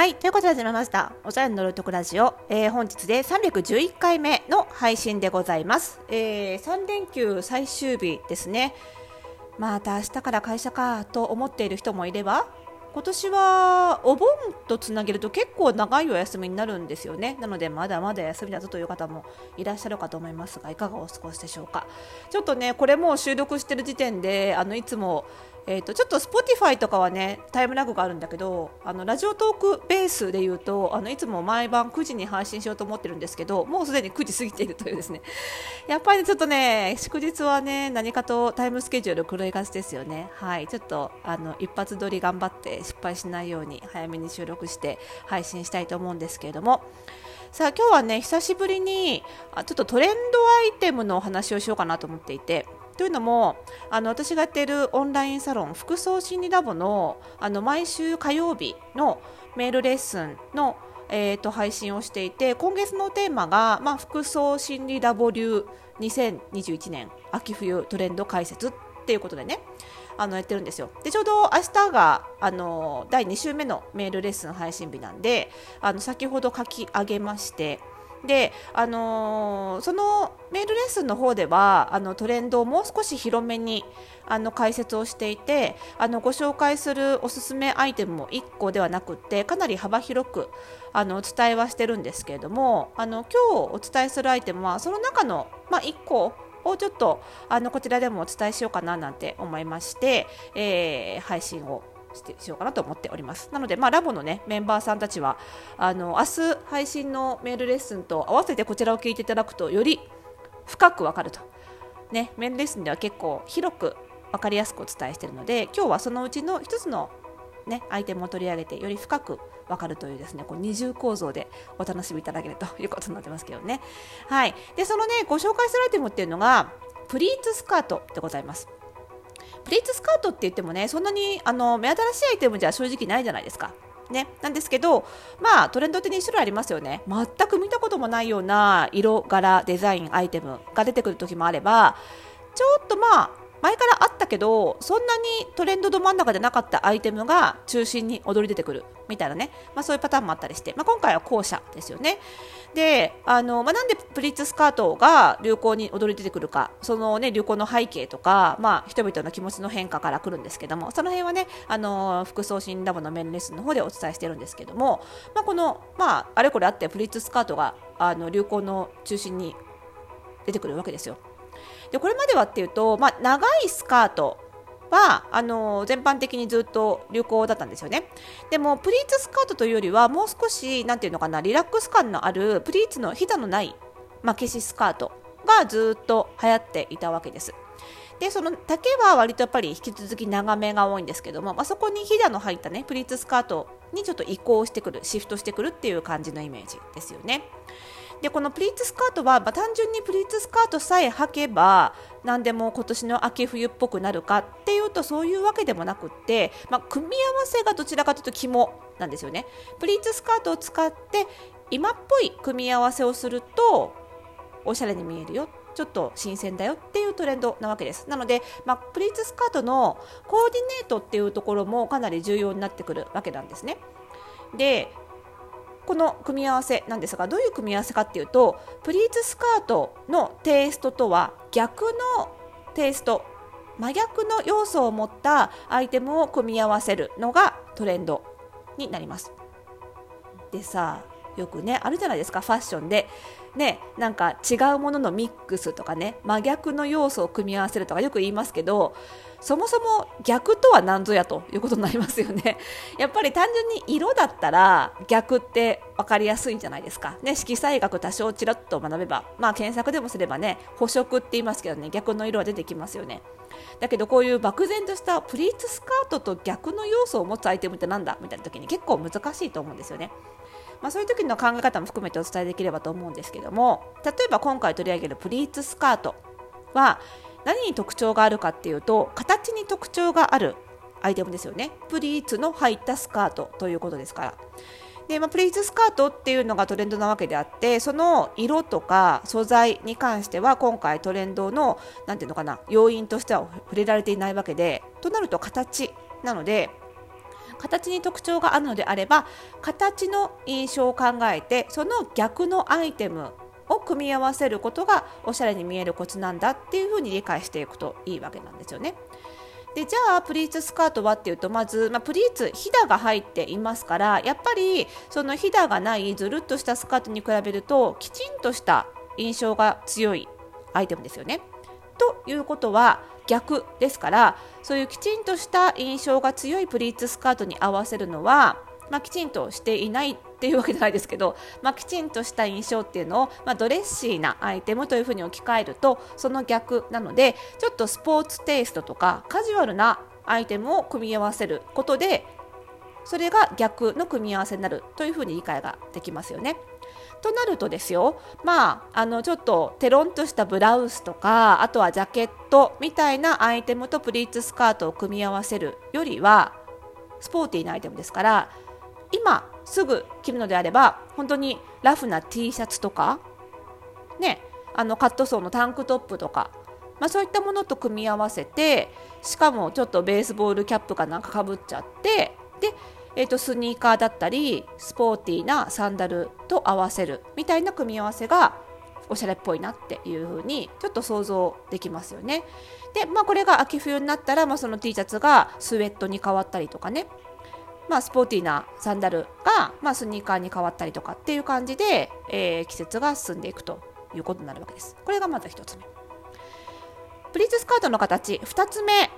はい、ということで始めました。おしゃれの乗るとこラジオ、えー本日で311回目の配信でございます。え3連休最終日ですね。また明日から会社かと思っている人もいれば、今年はお盆とつなげると結構長いお休みになるんですよね。なのでまだまだ休みだぞという方もいらっしゃるかと思いますが、いかがお過ごしでしょうか。ちょっとね、これも収録してる時点で、あのいつもえー、とちょっと Spotify とかはねタイムラグがあるんだけどあのラジオトークベースで言うとあのいつも毎晩9時に配信しようと思ってるんですけどもうすでに9時過ぎているというですね。やっぱりねちょっとね祝日はね何かとタイムスケジュール狂いがちですよね。はい。ちょっとあの一発撮り頑張って失敗しないように早めに収録して配信したいと思うんですけれども。さあ今日はね久しぶりにあちょっとトレンドアイテムのお話をしようかなと思っていて。というのもあの私がやっているオンラインサロン服装心理ラボのあの毎週火曜日のメールレッスンの、えー、と配信をしていて今月のテーマが、まあ、服装心理ラボ流2021年秋冬トレンド解説っていうことでねあのやってるんですよ。でちょうど明日があの第2週目のメールレッスン配信日なんであの先ほど書き上げましてで、あのーそのメールレッスンの方ではあのトレンドをもう少し広めにあの解説をしていてあのご紹介するおすすめアイテムも1個ではなくってかなり幅広くあのお伝えはしてるんですけれどもあの今日お伝えするアイテムはその中の、まあ、1個をちょっとあのこちらでもお伝えしようかななんて思いまして、えー配信をしてしようかなと思っております。なので、まあ、ラボの、ね、メンバーさんたちはあの明日配信のメールレッスンと合わせてこちらを聞いていただくとより深くわかると、ね、メールレッスンでは結構広く分かりやすくお伝えしているので今日はそのうちの一つの、ね、アイテムを取り上げてより深く分かるというですねこう二重構造でお楽しみいただけるということになってますけどね。はい、でそのねご紹介するアイテムっていうのがプリーツスカートでございます。プリーツスカートって言ってもねそんなにあの目新しいアイテムじゃ正直ないじゃないですか。ね、なんですけど、まあ、トレンドって2種類ありますよね全く見たこともないような色柄デザインアイテムが出てくる時もあればちょっとまあ前からあったけどそんなにトレンドど真ん中でなかったアイテムが中心に踊り出てくるみたいなね、まあ、そういうパターンもあったりして、まあ、今回は後者ですよね。であの、まあ、なんでプリーツスカートが流行に踊り出てくるかその、ね、流行の背景とか、まあ、人々の気持ちの変化から来るんですけどもその辺はねあの服装診ラボのメールレッスンの方でお伝えしてるんですけども、まあ、この、まあ、あれこれあってプリーツスカートがあの流行の中心に出てくるわけですよ。でこれまではっていうと、まあ、長いスカートはあの全般的にずっと流行だったんですよね。でもプリーツスカートというよりはもう少しなていうのかなリラックス感のあるプリーツのひだのない、まあ、消しスカートがずっと流行っていたわけです。でその丈は割とやっぱり引き続き長めが多いんですけども、まあ、そこにひだの入ったねプリーツスカートにちょっと移行してくるシフトしてくるっていう感じのイメージですよね。でこのプリーツスカートは、まあ、単純にプリーツスカートさえ履けば何でも今年の秋冬っぽくなるかっていうとそういうわけでもなくって、まあ、組み合わせがどちらかというと肝なんですよね。プリーツスカートを使って今っぽい組み合わせをするとおしゃれに見えるよ。ちょっと新鮮だよっていうトレンドなわけです。なので、まあ、プリーツスカートのコーディネートっていうところもかなり重要になってくるわけなんですね。でこの組み合わせなんですがどういう組み合わせかっていうとプリーツスカートのテイストとは逆のテイスト真逆の要素を持ったアイテムを組み合わせるのがトレンドになります。でさよくねあるじゃないですかファッションで。ねなんか違うもののミックスとかね真逆の要素を組み合わせるとかよく言いますけどそもそも逆とは何ぞやということになりますよね。やっぱり単純に色だったら逆って分かりやすいんじゃないですか。ね色彩学多少ちらっと学べばまあ検索でもすればね補色って言いますけどね逆の色は出てきますよね。だけどこういう漠然としたプリーツスカートと逆の要素を持つアイテムってなんだ？みたいな時に結構難しいと思うんですよね。まあ、そういう時の考え方も含めてお伝えできればと思うんですけども例えば今回取り上げるプリーツスカートは何に特徴があるかっていうと形に特徴があるアイテムですよね。プリーツの入ったスカートということですから。で、まあ、プリーツスカートっていうのがトレンドなわけであってその色とか素材に関しては今回トレンドのなていうのかな要因としては触れられていないわけでとなると形なので形に特徴があるのであれば形の印象を考えてその逆のアイテムを組み合わせることがおしゃれに見えるコツなんだっていうふうに理解していくといいわけなんですよね。でじゃあプリーツスカートはっていうとまず、まあ、プリーツひだが入っていますからやっぱりそのひだがないずるっとしたスカートに比べるときちんとした印象が強いアイテムですよね。ということは逆ですからそういうきちんとした印象が強いプリーツスカートに合わせるのは、まあ、きちんとしていないっていうわけじゃないですけど、まあ、きちんとした印象っていうのを、まあ、ドレッシーなアイテムというふうに置き換えるとその逆なのでちょっとスポーツテイストとかカジュアルなアイテムを組み合わせることでそれが逆の組み合わせになるというふうに理解ができますよね。となるとですよまああのちょっとテロンとしたブラウスとかあとはジャケットみたいなアイテムとプリーツスカートを組み合わせるよりはスポーティーなアイテムですから今すぐ着るのであれば本当にラフな T シャツとかねあのカットソーのタンクトップとか、まあ、そういったものと組み合わせてしかもちょっとベースボールキャップかなんかかぶっちゃってでえーと、スニーカーだったりスポーティーなサンダルと合わせるみたいな組み合わせがおしゃれっぽいなっていう風にちょっと想像できますよね。で、まあ、これが秋冬になったら、まあ、その T シャツがスウェットに変わったりとかね、まあ、スポーティーなサンダルが、まあ、スニーカーに変わったりとかっていう感じで、えー、季節が進んでいくということになるわけです。これがまず1つ目。プリーツスカートの形2つ目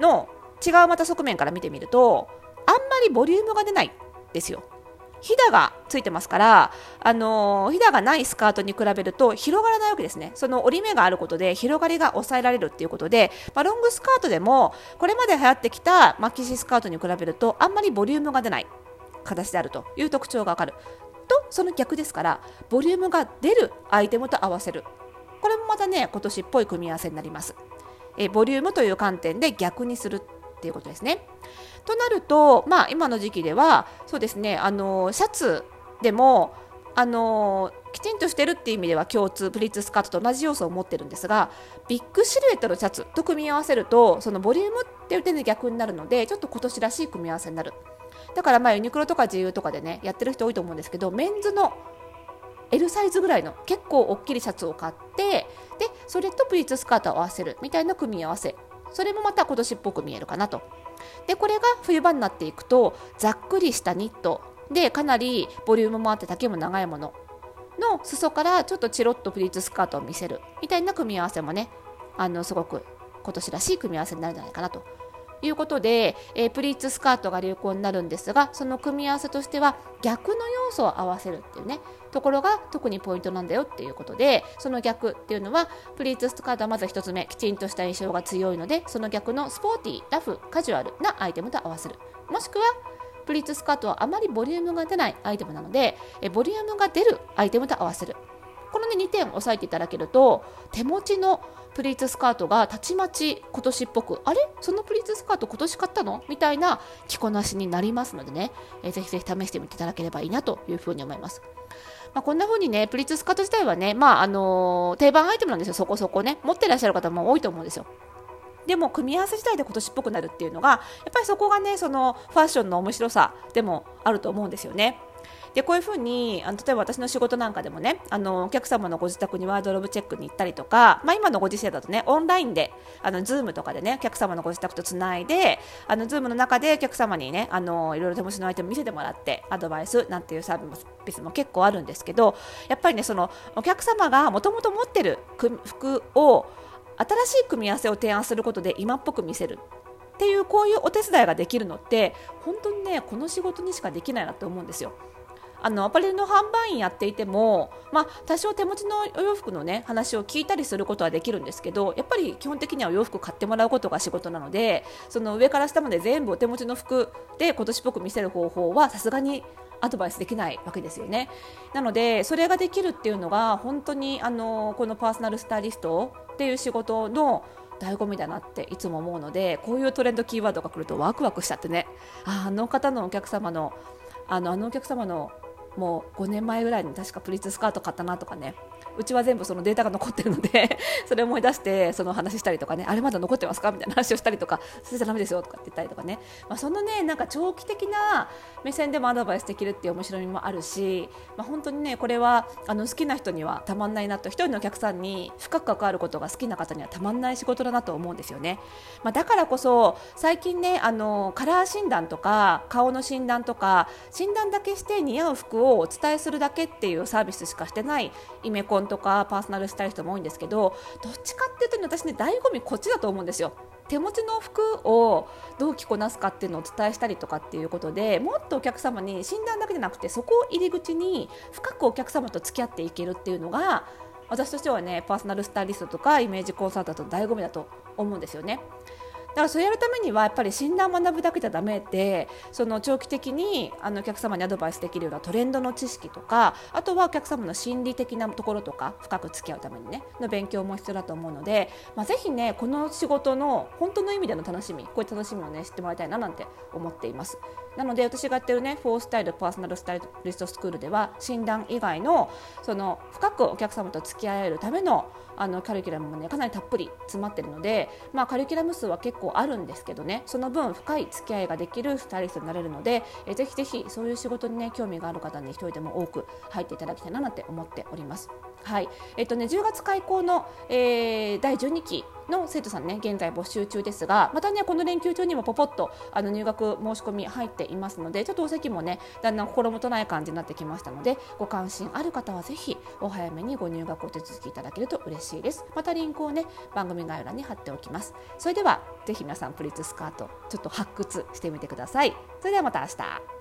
の違うまた側面から見てみるとあんまりボリュームが出ないですよ。ひだがついてますから、あの、ひだがないスカートに比べると広がらないわけですね。その折り目があることで広がりが抑えられるっていうことで、まあ、ロングスカートでもこれまで流行ってきたマキシスカートに比べるとあんまりボリュームが出ない形であるという特徴がわかる。と、その逆ですから、ボリュームが出るアイテムと合わせる。これもまたね、今年っぽい組み合わせになります。えボリュームという観点で逆にするっていうことですね。となると、まあ、今の時期ではそうですねあのシャツでもあのきちんとしてるっていう意味では共通プリーツスカートと同じ要素を持ってるんですがビッグシルエットのシャツと組み合わせるとそのボリュームっていう点で逆になるのでちょっと今年らしい組み合わせになるだからまあユニクロとか自由とかでねやってる人多いと思うんですけどメンズの L サイズぐらいの結構大きいシャツを買ってでそれとプリーツスカートを合わせるみたいな組み合わせそれもまた今年っぽく見えるかなと。でこれが冬場になっていくとざっくりしたニットでかなりボリュームもあって丈も長いものの裾からちょっとチロッとプリーツスカートを見せるみたいな組み合わせもねあのすごく今年らしい組み合わせになるんじゃないかなと。いうことで、えー、プリーツスカートが流行になるんですがその組み合わせとしては逆の要素を合わせるっていうねところが特にポイントなんだよっていうことでその逆っていうのはプリーツスカートはまず1つ目きちんとした印象が強いのでその逆のスポーティーラフカジュアルなアイテムと合わせるもしくはプリーツスカートはあまりボリュームが出ないアイテムなのでえボリュームが出るアイテムと合わせる。この、ね、2点押さえていただけると手持ちのプリーツスカートがたちまち今年っぽくあれ？そのプリーツスカート今年買ったの？みたいな着こなしになりますのでね、え、ぜひぜひ試してみていただければいいなというふうに思います。まあ、こんな風にね、プリーツスカート自体はね、まあ、あのー、定番アイテムなんですよ、そこそこね。持ってらっしゃる方も多いと思うんですよ。でも組み合わせ自体で今年っぽくなるっていうのがやっぱりそこがねそのファッションの面白さでもあると思うんですよね。でこういうふうにあの例えば私の仕事なんかでもねあのお客様のご自宅にワードローブチェックに行ったりとか、まあ、今のご時世だとねオンラインであの Zoom とかでねお客様のご自宅とつないであの Zoom の中でお客様にねあのいろいろ手持ちのアイテム見せてもらってアドバイスなんていうサービスも結構あるんですけどやっぱりねそのお客様がもともと持ってる服を新しい組み合わせを提案することで今っぽく見せるっていうこういうお手伝いができるのって本当にねこの仕事にしかできないなと思うんですよ。あのアパレルの販売員やっていても、まあ、多少手持ちのお洋服の、ね、話を聞いたりすることはできるんですけどやっぱり基本的にはお洋服買ってもらうことが仕事なのでその上から下まで全部お手持ちの服で今年っぽく見せる方法はさすがにアドバイスできないわけですよね。なのでそれができるっていうのが本当にあのこのパーソナルスタイリストっていう仕事の醍醐味だなっていつも思うのでこういうトレンドキーワードが来るとワクワクしちゃってねあの方のお客様のあのあのお客様のもう5年前ぐらいに確かプリーツスカート買ったなとかね。うちは全部そのデータが残ってるので それを思い出してその話したりとかねあれまだ残ってますかみたいな話をしたりとかそれじゃだめですよとかって言ったりとかね、まあ、そのねなんか長期的な目線でもアドバイスできるっていう面白みもあるし、まあ、本当にねこれはあの好きな人にはたまんないなと一人のお客さんに深く関わることが好きな方にはたまんない仕事だなと思うんですよね、まあ、だからこそ最近ねあのカラー診断とか顔の診断とか診断だけして似合う服をお伝えするだけっていうサービスしかしてないイメコンとかパーソナルスタイリストも多いんですけどどっちかっていうと、ね、私ね醍醐味こっちだと思うんですよ。手持ちの服をどう着こなすかっていうのをお伝えしたりとかっていうことでもっとお客様に診断だけじゃなくてそこを入り口に深くお客様と付き合っていけるっていうのが私としてはねパーソナルスタイリストとかイメージコンサルタントの醍醐味だと思うんですよね。だからそれやるためにはやっぱり診断を学ぶだけじゃだめでその長期的にあのお客様にアドバイスできるようなトレンドの知識とかあとはお客様の心理的なところとか深く付き合うためにねの勉強も必要だと思うので、まあ、ぜひねこの仕事の本当の意味での楽しみこういう楽しみをね知ってもらいたいななんて思っています。なので私がやってるねフォースタイルパーソナルスタイリストスクールでは診断以外のその深くお客様と付き合えるためのあのカリキュラムもねかなりたっぷり詰まってるので、まあ、カリキュラム数は結構あるんですけどねその分深い付き合いができるスタイリストになれるので、えぜひぜひそういう仕事にね興味がある方に一人でも多く入っていただきたいななんて思っております。はい。えっとね、10月開校の、えー、第12期の生徒さんね現在募集中ですがまたねこの連休中にもポポッとあの入学申し込み入っていますのでちょっとお席もねだんだん心もとない感じになってきましたのでご関心ある方はぜひお早めにご入学お手続きいただけると嬉しいです。またリンクをね番組概要欄に貼っておきます。それではぜひ皆さんプリーツスカートちょっと発掘してみてください。それではまた明日。